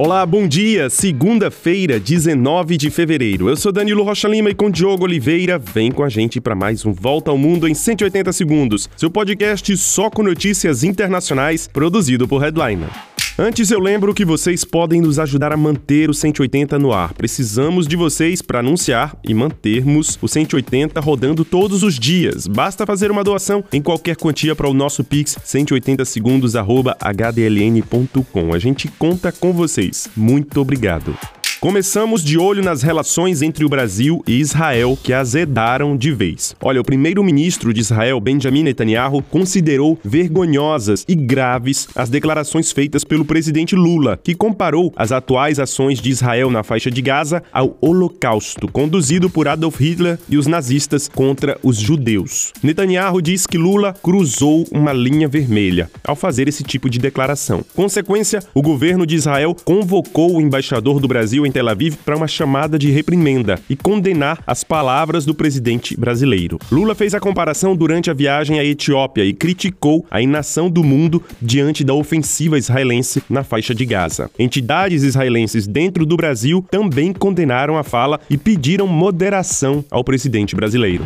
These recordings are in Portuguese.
Olá, bom dia. Segunda-feira, 19 de fevereiro. Eu sou Danilo Rocha Lima e com Diogo Oliveira, vem com a gente para mais um Volta ao Mundo em 180 segundos. Seu podcast só com notícias internacionais, produzido por Headliner. Antes eu lembro que vocês podem nos ajudar a manter o 180 no ar. Precisamos de vocês para anunciar e mantermos o 180 rodando todos os dias. Basta fazer uma doação em qualquer quantia para o nosso Pix 180 segundos@hdln.com. A gente conta com vocês. Muito obrigado. Começamos de olho nas relações entre o Brasil e Israel, que azedaram de vez. Olha, o primeiro-ministro de Israel, Benjamin Netanyahu, considerou vergonhosas e graves as declarações feitas pelo presidente Lula, que comparou as atuais ações de Israel na faixa de Gaza ao Holocausto, conduzido por Adolf Hitler e os nazistas contra os judeus. Netanyahu diz que Lula cruzou uma linha vermelha ao fazer esse tipo de declaração. Consequência, o governo de Israel convocou o embaixador do Brasil em Tel Aviv para uma chamada de reprimenda e condenar as palavras do presidente brasileiro. Lula fez a comparação durante a viagem à Etiópia e criticou a inação do mundo diante da ofensiva israelense na faixa de Gaza. Entidades israelenses dentro do Brasil também condenaram a fala e pediram moderação ao presidente brasileiro.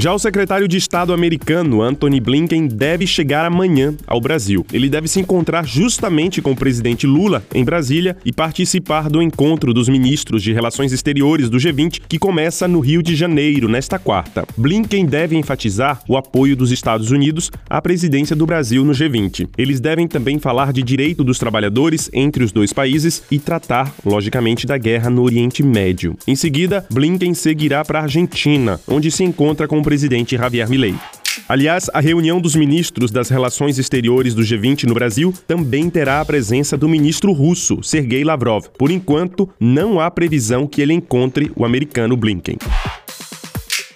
Já o secretário de Estado americano, Anthony Blinken, deve chegar amanhã ao Brasil. Ele deve se encontrar justamente com o presidente Lula em Brasília e participar do encontro dos ministros de Relações Exteriores do G20, que começa no Rio de Janeiro, nesta quarta. Blinken deve enfatizar o apoio dos Estados Unidos à presidência do Brasil no G20. Eles devem também falar de direito dos trabalhadores entre os dois países e tratar, logicamente, da guerra no Oriente Médio. Em seguida, Blinken seguirá para a Argentina, onde se encontra com o presidente Javier Milei. Aliás, a reunião dos ministros das Relações Exteriores do G20 no Brasil também terá a presença do ministro russo, Sergei Lavrov. Por enquanto, não há previsão que ele encontre o americano Blinken.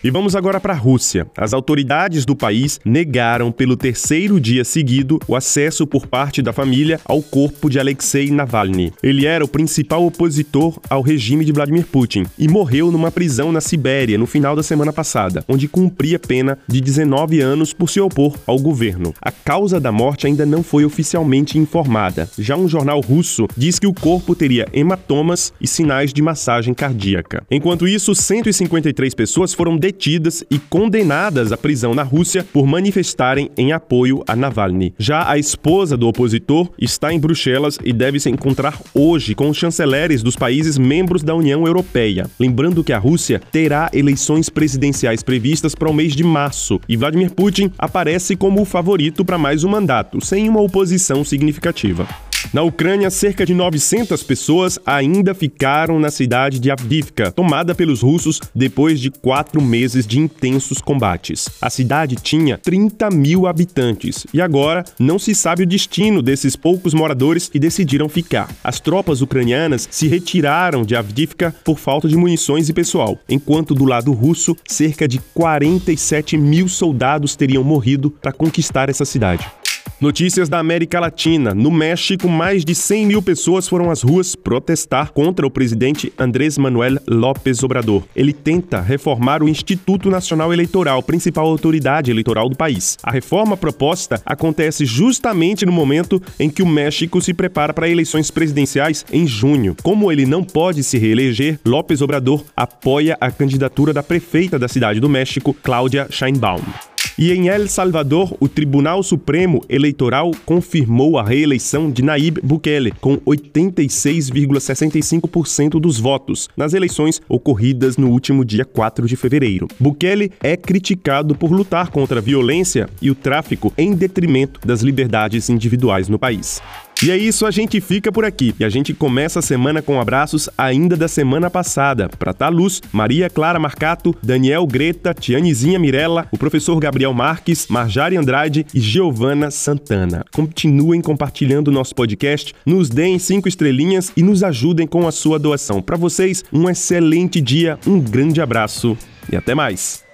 E vamos agora para a Rússia. As autoridades do país negaram pelo terceiro dia seguido o acesso por parte da família ao corpo de Alexei Navalny. Ele era o principal opositor ao regime de Vladimir Putin e morreu numa prisão na Sibéria no final da semana passada, onde cumpria pena de 19 anos por se opor ao governo. A causa da morte ainda não foi oficialmente informada. Já um jornal russo diz que o corpo teria hematomas e sinais de massagem cardíaca. Enquanto isso, 153 pessoas foram detidas detidas e condenadas à prisão na Rússia por manifestarem em apoio a Navalny. Já a esposa do opositor está em Bruxelas e deve se encontrar hoje com os chanceleres dos países membros da União Europeia. Lembrando que a Rússia terá eleições presidenciais previstas para o mês de março e Vladimir Putin aparece como o favorito para mais um mandato, sem uma oposição significativa. Na Ucrânia, cerca de 900 pessoas ainda ficaram na cidade de Avdivka, tomada pelos russos depois de quatro meses de intensos combates. A cidade tinha 30 mil habitantes e agora não se sabe o destino desses poucos moradores que decidiram ficar. As tropas ucranianas se retiraram de Avdivka por falta de munições e pessoal, enquanto do lado russo, cerca de 47 mil soldados teriam morrido para conquistar essa cidade. Notícias da América Latina. No México, mais de 100 mil pessoas foram às ruas protestar contra o presidente Andrés Manuel López Obrador. Ele tenta reformar o Instituto Nacional Eleitoral, principal autoridade eleitoral do país. A reforma proposta acontece justamente no momento em que o México se prepara para eleições presidenciais em junho. Como ele não pode se reeleger, López Obrador apoia a candidatura da prefeita da cidade do México, Cláudia Sheinbaum. E em El Salvador, o Tribunal Supremo Eleitoral confirmou a reeleição de Nayib Bukele com 86,65% dos votos nas eleições ocorridas no último dia 4 de fevereiro. Bukele é criticado por lutar contra a violência e o tráfico em detrimento das liberdades individuais no país. E é isso, a gente fica por aqui. E a gente começa a semana com abraços ainda da semana passada. Para Taluz, Maria Clara Marcato, Daniel Greta, Tianezinha Mirella, o professor Gabriel Marques, Marjari Andrade e Giovana Santana. Continuem compartilhando o nosso podcast, nos deem cinco estrelinhas e nos ajudem com a sua doação. Para vocês, um excelente dia, um grande abraço e até mais.